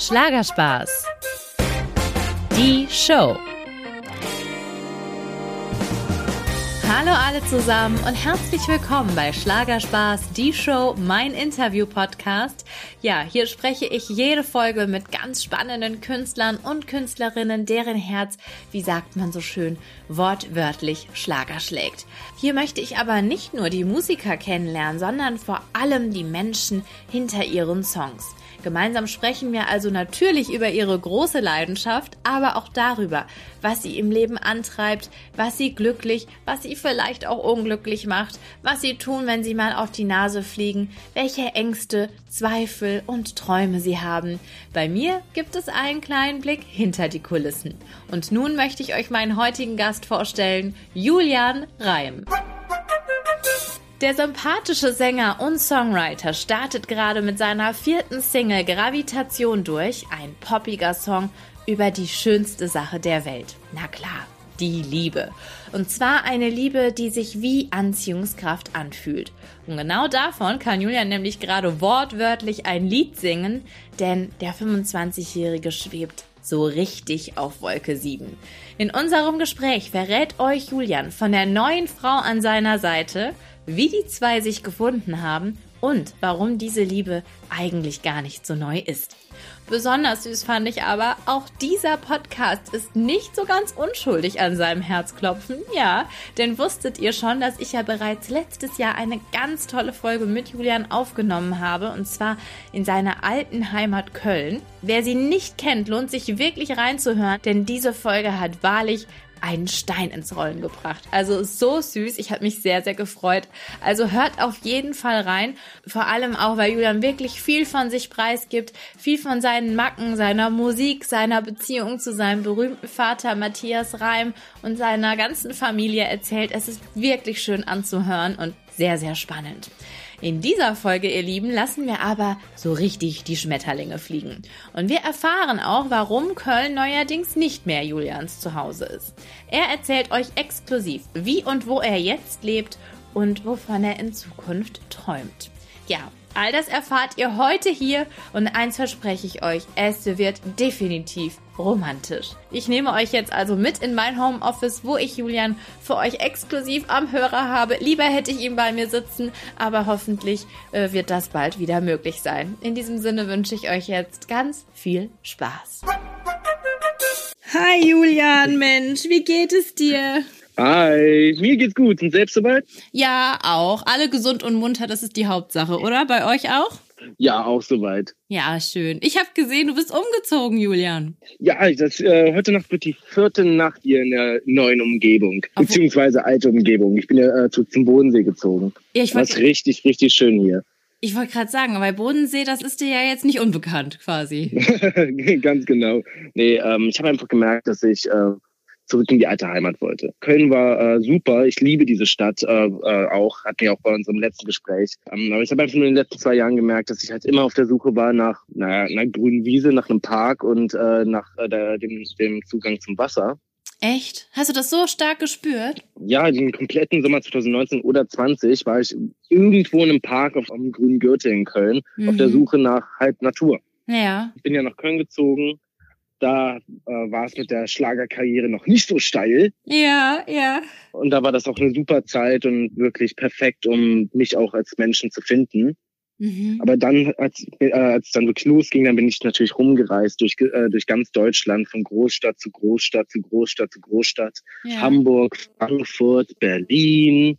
Schlagerspaß. Die Show. Hallo alle zusammen und herzlich willkommen bei Schlagerspaß, die Show, mein Interview-Podcast. Ja, hier spreche ich jede Folge mit ganz spannenden Künstlern und Künstlerinnen, deren Herz, wie sagt man so schön, wortwörtlich Schlager schlägt. Hier möchte ich aber nicht nur die Musiker kennenlernen, sondern vor allem die Menschen hinter ihren Songs. Gemeinsam sprechen wir also natürlich über ihre große Leidenschaft, aber auch darüber, was sie im Leben antreibt, was sie glücklich, was sie vielleicht auch unglücklich macht, was sie tun, wenn sie mal auf die Nase fliegen, welche Ängste, Zweifel und Träume sie haben. Bei mir gibt es einen kleinen Blick hinter die Kulissen. Und nun möchte ich euch meinen heutigen Gast vorstellen, Julian Reim. Der sympathische Sänger und Songwriter startet gerade mit seiner vierten Single Gravitation durch, ein poppiger Song über die schönste Sache der Welt. Na klar, die Liebe. Und zwar eine Liebe, die sich wie Anziehungskraft anfühlt. Und genau davon kann Julian nämlich gerade wortwörtlich ein Lied singen, denn der 25-Jährige schwebt so richtig auf Wolke 7. In unserem Gespräch verrät euch Julian von der neuen Frau an seiner Seite, wie die zwei sich gefunden haben und warum diese Liebe eigentlich gar nicht so neu ist. Besonders süß fand ich aber, auch dieser Podcast ist nicht so ganz unschuldig an seinem Herzklopfen. Ja, denn wusstet ihr schon, dass ich ja bereits letztes Jahr eine ganz tolle Folge mit Julian aufgenommen habe und zwar in seiner alten Heimat Köln. Wer sie nicht kennt, lohnt sich wirklich reinzuhören, denn diese Folge hat wahrlich einen Stein ins Rollen gebracht. Also so süß. Ich habe mich sehr, sehr gefreut. Also hört auf jeden Fall rein. Vor allem auch, weil Julian wirklich viel von sich preisgibt, viel von seinen Macken, seiner Musik, seiner Beziehung zu seinem berühmten Vater Matthias Reim und seiner ganzen Familie erzählt. Es ist wirklich schön anzuhören und sehr, sehr spannend. In dieser Folge, ihr Lieben, lassen wir aber so richtig die Schmetterlinge fliegen. Und wir erfahren auch, warum Köln neuerdings nicht mehr Julians Zuhause ist. Er erzählt euch exklusiv, wie und wo er jetzt lebt und wovon er in Zukunft träumt. Ja, all das erfahrt ihr heute hier und eins verspreche ich euch, es wird definitiv romantisch. Ich nehme euch jetzt also mit in mein Homeoffice, wo ich Julian für euch exklusiv am Hörer habe. Lieber hätte ich ihn bei mir sitzen, aber hoffentlich äh, wird das bald wieder möglich sein. In diesem Sinne wünsche ich euch jetzt ganz viel Spaß. Hi Julian, Mensch, wie geht es dir? Hi, mir geht's gut. Und selbst soweit? Ja, auch. Alle gesund und munter, das ist die Hauptsache, oder? Bei euch auch? Ja, auch soweit. Ja, schön. Ich habe gesehen, du bist umgezogen, Julian. Ja, das, äh, heute Nacht wird die vierte Nacht hier in der neuen Umgebung, Auf beziehungsweise alte Umgebung. Ich bin ja äh, zu, zum Bodensee gezogen. Ja, ich das ist richtig, richtig schön hier. Ich wollte gerade sagen, aber Bodensee, das ist dir ja jetzt nicht unbekannt, quasi. Ganz genau. Nee, ähm, ich habe einfach gemerkt, dass ich äh, zurück in die alte Heimat wollte. Köln war äh, super. Ich liebe diese Stadt äh, äh, auch, hatten wir auch bei unserem letzten Gespräch. Ähm, aber ich habe einfach nur in den letzten zwei Jahren gemerkt, dass ich halt immer auf der Suche war nach naja, einer grünen Wiese, nach einem Park und äh, nach äh, der, dem, dem Zugang zum Wasser. Echt? Hast du das so stark gespürt? Ja, den kompletten Sommer 2019 oder 20 war ich irgendwo in einem Park auf einem grünen Gürtel in Köln mhm. auf der mhm. Suche nach halt Natur. Ja. Ich bin ja nach Köln gezogen, da äh, war es mit der Schlagerkarriere noch nicht so steil. Ja, ja. Und da war das auch eine super Zeit und wirklich perfekt, um mich auch als Menschen zu finden. Mhm. Aber dann, als, äh, als es dann wirklich losging, dann bin ich natürlich rumgereist durch, äh, durch ganz Deutschland, von Großstadt zu Großstadt zu Großstadt zu Großstadt. Ja. Hamburg, Frankfurt, Berlin.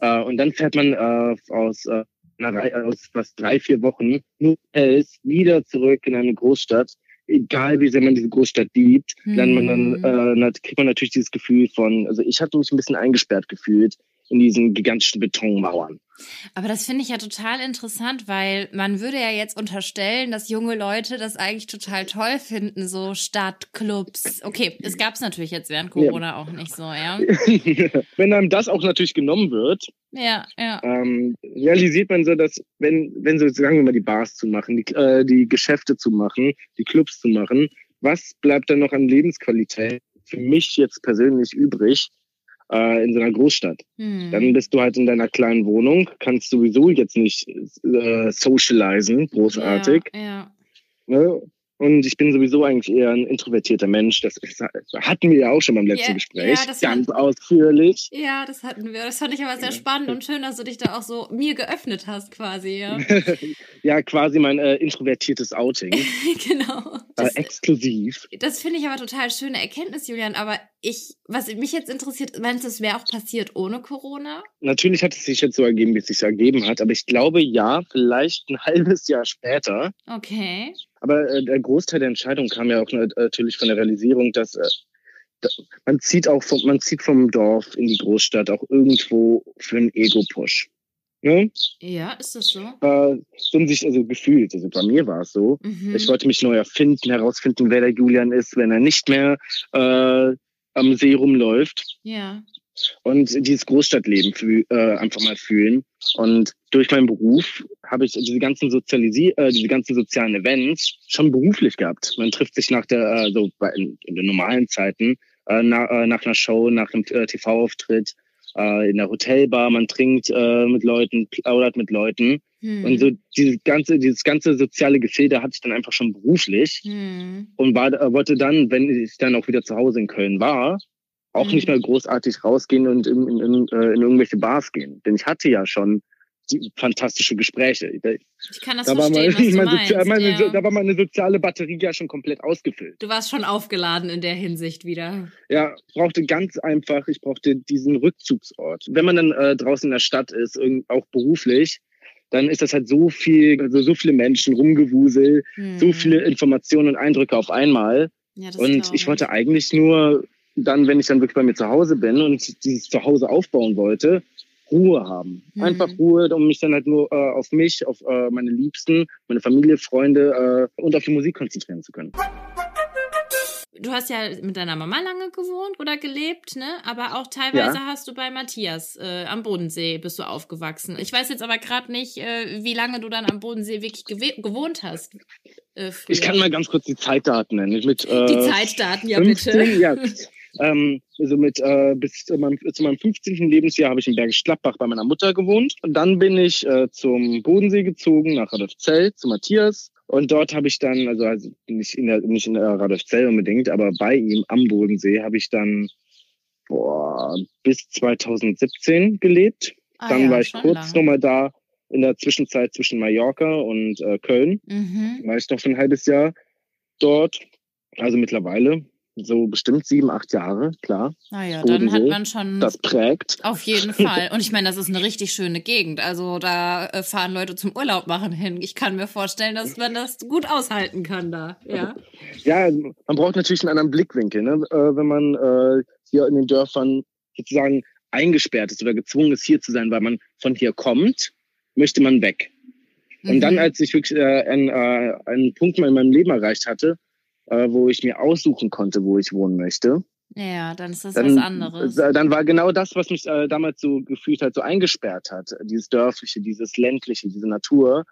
Äh, und dann fährt man äh, aus, äh, aus fast drei, vier Wochen nur wieder zurück in eine Großstadt egal wie sehr man diese Großstadt liebt, mhm. lernt man dann, äh, kriegt man natürlich dieses Gefühl von, also ich hatte mich ein bisschen eingesperrt gefühlt in diesen gigantischen Betonmauern. Aber das finde ich ja total interessant, weil man würde ja jetzt unterstellen, dass junge Leute das eigentlich total toll finden, so Stadtclubs. Okay, es gab es natürlich jetzt während Corona ja. auch nicht so, ja. wenn einem das auch natürlich genommen wird, ja, ja. Ähm, realisiert man so, dass wenn, wenn so, sagen wir mal, die Bars zu machen, die, äh, die Geschäfte zu machen, die Clubs zu machen, was bleibt dann noch an Lebensqualität für mich jetzt persönlich übrig? Äh, in so einer Großstadt. Hm. Dann bist du halt in deiner kleinen Wohnung, kannst sowieso jetzt nicht äh, socialisen, großartig. Ja, ja. Ne? Und ich bin sowieso eigentlich eher ein introvertierter Mensch. Das hatten wir ja auch schon beim letzten yeah, Gespräch. Ja, ganz war, ausführlich. Ja, das hatten wir. Das fand ich aber sehr spannend und schön, dass du dich da auch so mir geöffnet hast, quasi. Ja, ja quasi mein äh, introvertiertes Outing. genau. Das, äh, exklusiv. Das finde ich aber total schöne Erkenntnis, Julian. Aber ich, was mich jetzt interessiert, meinst du, es wäre auch passiert ohne Corona? Natürlich hat es sich jetzt so ergeben, wie es sich ergeben hat. Aber ich glaube, ja, vielleicht ein halbes Jahr später. Okay. Aber äh, der Großteil der Entscheidung kam ja auch natürlich von der Realisierung, dass äh, man zieht auch vom, man zieht vom Dorf in die Großstadt auch irgendwo für einen Ego-Push. Ne? Ja, ist das so? Äh, so sich also gefühlt. Also bei mir war es so. Mhm. Ich wollte mich neu erfinden, herausfinden, wer der Julian ist, wenn er nicht mehr äh, am See rumläuft. Ja und dieses Großstadtleben fühl, äh, einfach mal fühlen. Und durch meinen Beruf habe ich diese ganzen Sozialisi äh, diese ganzen sozialen Events schon beruflich gehabt. Man trifft sich nach der, äh, so bei, in, in den normalen Zeiten, äh, na, äh, nach einer Show, nach einem äh, TV-Auftritt, äh, in der Hotelbar, man trinkt äh, mit Leuten, plaudert mit Leuten. Hm. Und so dieses ganze, dieses ganze soziale Gefilde hatte ich dann einfach schon beruflich hm. und war, äh, wollte dann, wenn ich dann auch wieder zu Hause in Köln war, auch mhm. nicht mehr großartig rausgehen und in, in, in, äh, in irgendwelche Bars gehen. Denn ich hatte ja schon die fantastische Gespräche. Ich kann das da verstehen, war mein, was du meinst. Meine, ja. Da war meine soziale Batterie ja schon komplett ausgefüllt. Du warst schon aufgeladen in der Hinsicht wieder. Ja, ich brauchte ganz einfach, ich brauchte diesen Rückzugsort. Wenn man dann äh, draußen in der Stadt ist, auch beruflich, dann ist das halt so viel, also so viele Menschen, Rumgewusel, hm. so viele Informationen und Eindrücke auf einmal. Ja, und ich wollte eigentlich nur dann, wenn ich dann wirklich bei mir zu Hause bin und dieses Zuhause aufbauen wollte, Ruhe haben. Mhm. Einfach Ruhe, um mich dann halt nur äh, auf mich, auf äh, meine Liebsten, meine Familie, Freunde äh, und auf die Musik konzentrieren zu können. Du hast ja mit deiner Mama lange gewohnt oder gelebt, ne? Aber auch teilweise ja. hast du bei Matthias äh, am Bodensee bist du aufgewachsen. Ich weiß jetzt aber gerade nicht, äh, wie lange du dann am Bodensee wirklich gewohnt hast. Äh, ich kann mal ganz kurz die Zeitdaten nennen. Mit, die Zeitdaten, ja 15, bitte. Ja. Ähm, also mit äh, bis zu meinem, zu meinem 15. Lebensjahr habe ich in Bergisch Gladbach bei meiner Mutter gewohnt. Und dann bin ich äh, zum Bodensee gezogen, nach Radolfzell, zu Matthias. Und dort habe ich dann, also, also nicht in der, nicht in Radolfzell unbedingt, aber bei ihm am Bodensee habe ich dann boah, bis 2017 gelebt. Ah, dann ja, war ich kurz nochmal da in der Zwischenzeit zwischen Mallorca und äh, Köln. Mhm. War ich noch für ein halbes Jahr dort. Also mittlerweile so bestimmt sieben, acht Jahre, klar. Naja, dann hat man schon. Das prägt. Auf jeden Fall. Und ich meine, das ist eine richtig schöne Gegend. Also da äh, fahren Leute zum Urlaub machen hin. Ich kann mir vorstellen, dass man das gut aushalten kann da. Ja, ja man braucht natürlich einen anderen Blickwinkel, ne? Äh, wenn man äh, hier in den Dörfern sozusagen eingesperrt ist oder gezwungen ist, hier zu sein, weil man von hier kommt, möchte man weg. Und mhm. dann, als ich wirklich äh, einen, äh, einen Punkt mal in meinem Leben erreicht hatte, äh, wo ich mir aussuchen konnte, wo ich wohnen möchte. Ja, dann ist das dann, was anderes. Dann war genau das, was mich äh, damals so gefühlt hat, so eingesperrt hat. Dieses Dörfliche, dieses Ländliche, diese Natur.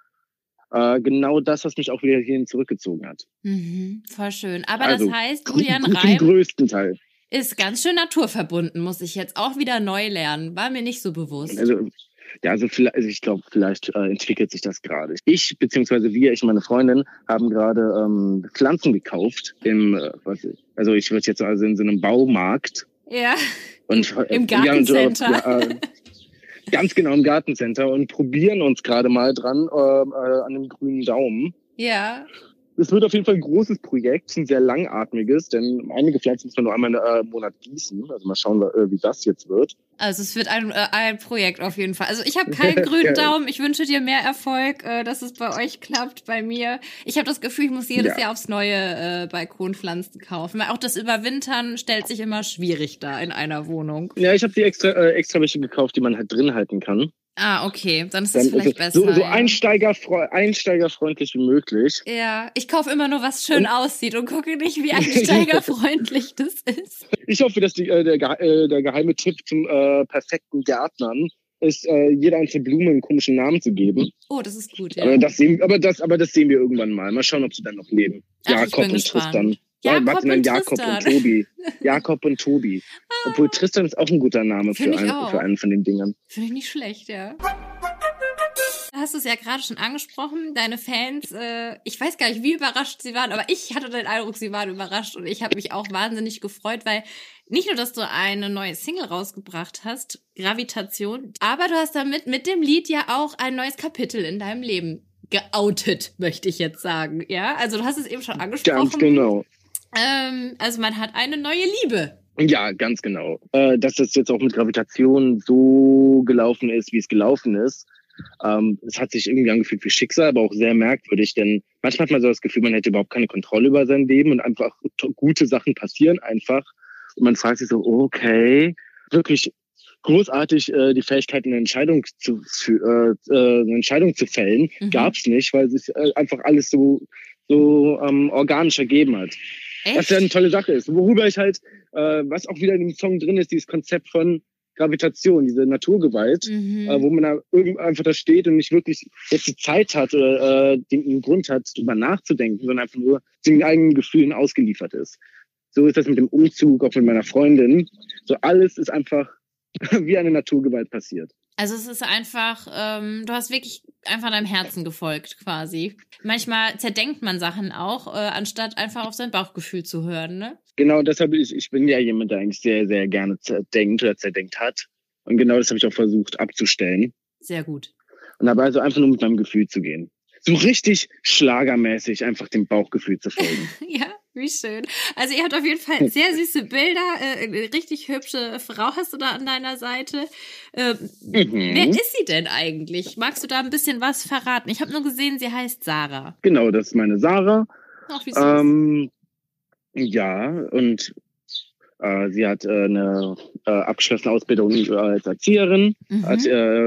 Äh, genau das, was mich auch wieder hierhin zurückgezogen hat. Mhm, voll schön. Aber also, das heißt, Julian Reim größten Teil. ist ganz schön naturverbunden, muss ich jetzt auch wieder neu lernen. War mir nicht so bewusst. Also ja, also, vielleicht, also ich glaube, vielleicht äh, entwickelt sich das gerade. Ich beziehungsweise wir, ich und meine Freundin, haben gerade ähm, Pflanzen gekauft im, äh, was, also ich würde jetzt also in so einem Baumarkt. Ja. Und, Im Gartencenter. Ja, äh, ganz genau im Gartencenter und probieren uns gerade mal dran äh, äh, an dem grünen Daumen. Ja. Es wird auf jeden Fall ein großes Projekt, ein sehr langatmiges, denn einige Pflanzen muss man nur einmal äh, im Monat gießen. Also mal schauen, äh, wie das jetzt wird. Also es wird ein, äh, ein Projekt auf jeden Fall. Also ich habe keinen grünen Daumen. Ich wünsche dir mehr Erfolg, dass es bei euch klappt. Bei mir, ich habe das Gefühl, ich muss jedes ja. Jahr aufs neue Balkonpflanzen kaufen. Weil auch das Überwintern stellt sich immer schwierig da in einer Wohnung. Ja, ich habe die extra äh, extra welche gekauft, die man halt drin halten kann. Ah, okay. Dann ist Dann vielleicht besser. So, so einsteigerfreu einsteigerfreundlich wie möglich. Ja, ich kaufe immer nur, was schön und, aussieht und gucke nicht, wie einsteigerfreundlich das ist. Ich hoffe, dass die, äh, der, äh, der geheime Tipp zum äh, perfekten Gärtnern ist, äh, jeder einzelne Blume einen komischen Namen zu geben. Oh, das ist gut, ja. Aber das sehen, aber das, aber das sehen wir irgendwann mal. Mal schauen, ob sie dann noch leben. Ach, Jakob und gespannt. Tristan. Jakob warte, nein, Jakob Tristan. und Tobi. Jakob und Tobi. Ah. Obwohl Tristan ist auch ein guter Name für, ein, für einen von den Dingern. Finde ich nicht schlecht, ja. Hast du es ja gerade schon angesprochen, deine Fans, äh, ich weiß gar nicht, wie überrascht sie waren, aber ich hatte den Eindruck, sie waren überrascht und ich habe mich auch wahnsinnig gefreut, weil nicht nur, dass du eine neue Single rausgebracht hast, Gravitation, aber du hast damit mit dem Lied ja auch ein neues Kapitel in deinem Leben geoutet, möchte ich jetzt sagen. Ja, also du hast es eben schon angesprochen. Ganz genau. Ähm, also man hat eine neue Liebe. Ja, ganz genau. Äh, dass das jetzt auch mit Gravitation so gelaufen ist, wie es gelaufen ist. Ähm, es hat sich irgendwie angefühlt wie Schicksal, aber auch sehr merkwürdig, denn manchmal hat man so das Gefühl, man hätte überhaupt keine Kontrolle über sein Leben und einfach gute Sachen passieren einfach. Und man fragt sich so, okay, wirklich großartig äh, die Fähigkeit, eine Entscheidung zu, für, äh, äh, eine Entscheidung zu fällen, mhm. gab es nicht, weil sich äh, einfach alles so so ähm, organisch ergeben hat. Echt? Was ja eine tolle Sache ist. Worüber ich halt, äh, was auch wieder in dem Song drin ist, dieses Konzept von Gravitation, diese Naturgewalt, mhm. äh, wo man da irgendwie einfach da steht und nicht wirklich jetzt die Zeit hat oder äh, den Grund hat, drüber nachzudenken, sondern einfach nur den eigenen Gefühlen ausgeliefert ist. So ist das mit dem Umzug, auch mit meiner Freundin. So alles ist einfach wie eine Naturgewalt passiert. Also es ist einfach, ähm, du hast wirklich einfach deinem Herzen gefolgt quasi. Manchmal zerdenkt man Sachen auch, äh, anstatt einfach auf sein Bauchgefühl zu hören, ne? Genau, deshalb ich, ich bin ja jemand, der eigentlich sehr, sehr gerne zerdenkt oder zerdenkt hat. Und genau das habe ich auch versucht abzustellen. Sehr gut. Und aber also einfach nur mit meinem Gefühl zu gehen. So richtig schlagermäßig einfach dem Bauchgefühl zu folgen. ja, wie schön. Also ihr habt auf jeden Fall sehr süße Bilder, äh, richtig hübsche Frau hast du da an deiner Seite. Ähm, mhm. Wer ist sie denn eigentlich? Magst du da ein bisschen was verraten? Ich habe nur gesehen, sie heißt Sarah. Genau, das ist meine Sarah. Ach, wie süß. Ähm, ja, und äh, sie hat äh, eine äh, abgeschlossene Ausbildung als Erzieherin, mhm. hat äh,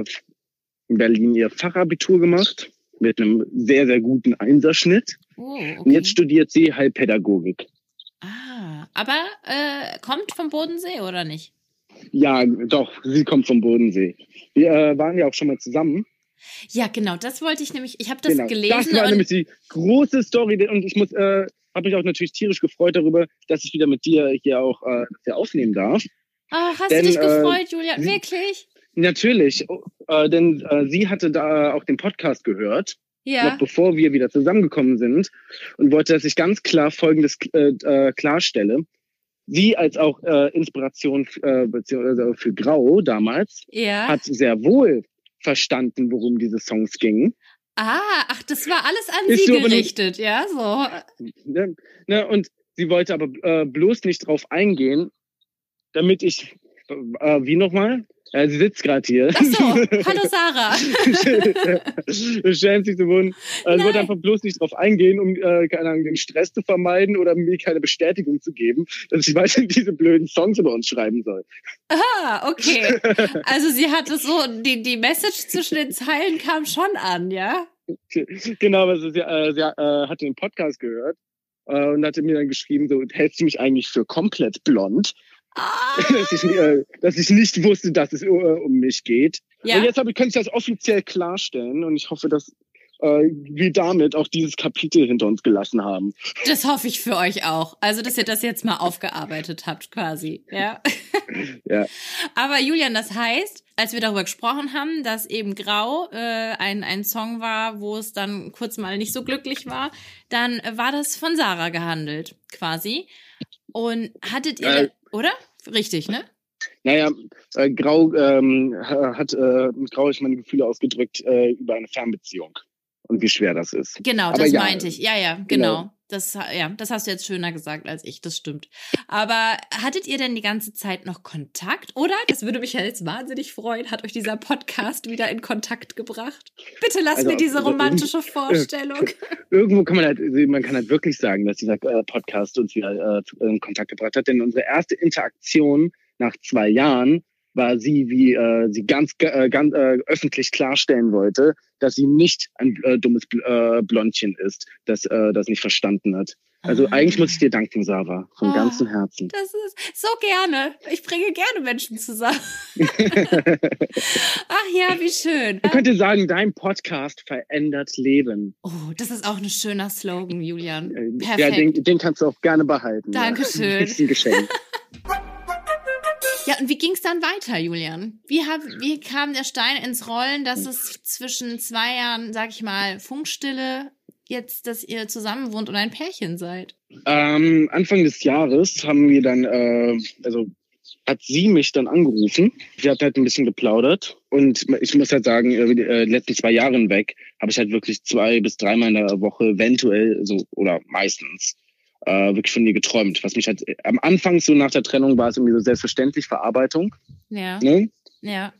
in Berlin ihr Fachabitur gemacht mit einem sehr, sehr guten Einserschnitt. Oh, okay. Und jetzt studiert sie Heilpädagogik. Ah, aber äh, kommt vom Bodensee oder nicht? Ja, doch, sie kommt vom Bodensee. Wir äh, waren ja auch schon mal zusammen. Ja, genau, das wollte ich nämlich, ich habe das genau, gelesen. Das war nämlich die große Story und ich muss, äh, habe mich auch natürlich tierisch gefreut darüber, dass ich wieder mit dir hier auch äh, hier aufnehmen darf. Ach, hast denn, du dich gefreut, äh, Julia? Wirklich? Natürlich, äh, denn äh, sie hatte da auch den Podcast gehört ja. noch bevor wir wieder zusammengekommen sind und wollte, dass ich ganz klar Folgendes äh, äh, klarstelle. Sie als auch äh, Inspiration äh, beziehungsweise für Grau damals ja. hat sehr wohl verstanden, worum diese Songs gingen. Ah, ach, das war alles an Ist sie so, gerichtet, ja, so. Ne, ne, und sie wollte aber äh, bloß nicht drauf eingehen, damit ich, äh, wie nochmal? Ja, sie sitzt gerade hier. Ach so, hallo Sarah. dich so wund. Also, ich wollte einfach bloß nicht drauf eingehen, um äh, keine Ahnung, den Stress zu vermeiden oder mir keine Bestätigung zu geben, dass ich weiter diese blöden Songs über uns schreiben soll. Ah, okay. Also sie hatte so, die, die Message zwischen den Zeilen kam schon an, ja? Genau, also sie, äh, sie äh, hatte den Podcast gehört äh, und hatte mir dann geschrieben, so, hältst du mich eigentlich für komplett blond? Ah. dass, ich, äh, dass ich nicht wusste, dass es äh, um mich geht. Ja. Und jetzt habe ich, kann ich das offiziell klarstellen und ich hoffe, dass äh, wir damit auch dieses Kapitel hinter uns gelassen haben. Das hoffe ich für euch auch. Also, dass ihr das jetzt mal aufgearbeitet habt, quasi. Ja. ja. Aber Julian, das heißt, als wir darüber gesprochen haben, dass eben Grau äh, ein, ein Song war, wo es dann kurz mal nicht so glücklich war, dann war das von Sarah gehandelt, quasi. Und hattet ihr, äh, oder? Richtig, ne? Naja, äh, Grau ähm, hat äh, mit Grau ich meine Gefühle ausgedrückt äh, über eine Fernbeziehung und wie schwer das ist. Genau, Aber das ja, meinte ich. Ja, ja, genau. genau. Das, ja, das hast du jetzt schöner gesagt als ich, das stimmt. Aber hattet ihr denn die ganze Zeit noch Kontakt? Oder, das würde mich ja jetzt wahnsinnig freuen, hat euch dieser Podcast wieder in Kontakt gebracht? Bitte lass also, mir diese romantische Vorstellung. Irgendwo kann man halt, man kann halt wirklich sagen, dass dieser äh, Podcast uns wieder äh, in Kontakt gebracht hat, denn unsere erste Interaktion nach zwei Jahren war sie, wie äh, sie ganz, äh, ganz äh, öffentlich klarstellen wollte, dass sie nicht ein äh, dummes äh, Blondchen ist, das äh, das nicht verstanden hat. Also ah. eigentlich muss ich dir danken, Sarah, von oh, ganzem Herzen. Das ist so gerne. Ich bringe gerne Menschen zusammen. Ach ja, wie schön. Man könnte sagen, dein Podcast verändert Leben. Oh, das ist auch ein schöner Slogan, Julian. Perfekt. Ja, den, den kannst du auch gerne behalten. Dankeschön. Ja. Ist ein Geschenk. Ja, und wie ging es dann weiter, Julian? Wie, hab, wie kam der Stein ins Rollen, dass es zwischen zwei Jahren, sag ich mal, Funkstille jetzt, dass ihr zusammen wohnt und ein Pärchen seid? Ähm, Anfang des Jahres haben wir dann, äh, also hat sie mich dann angerufen. Sie hat halt ein bisschen geplaudert. Und ich muss halt sagen, äh, die äh, letzten zwei Jahren weg habe ich halt wirklich zwei bis dreimal in der Woche eventuell so oder meistens äh, wirklich von ihr geträumt. Was mich halt äh, am Anfang so nach der Trennung war es irgendwie so selbstverständlich Verarbeitung. Ja. Ne? Ja.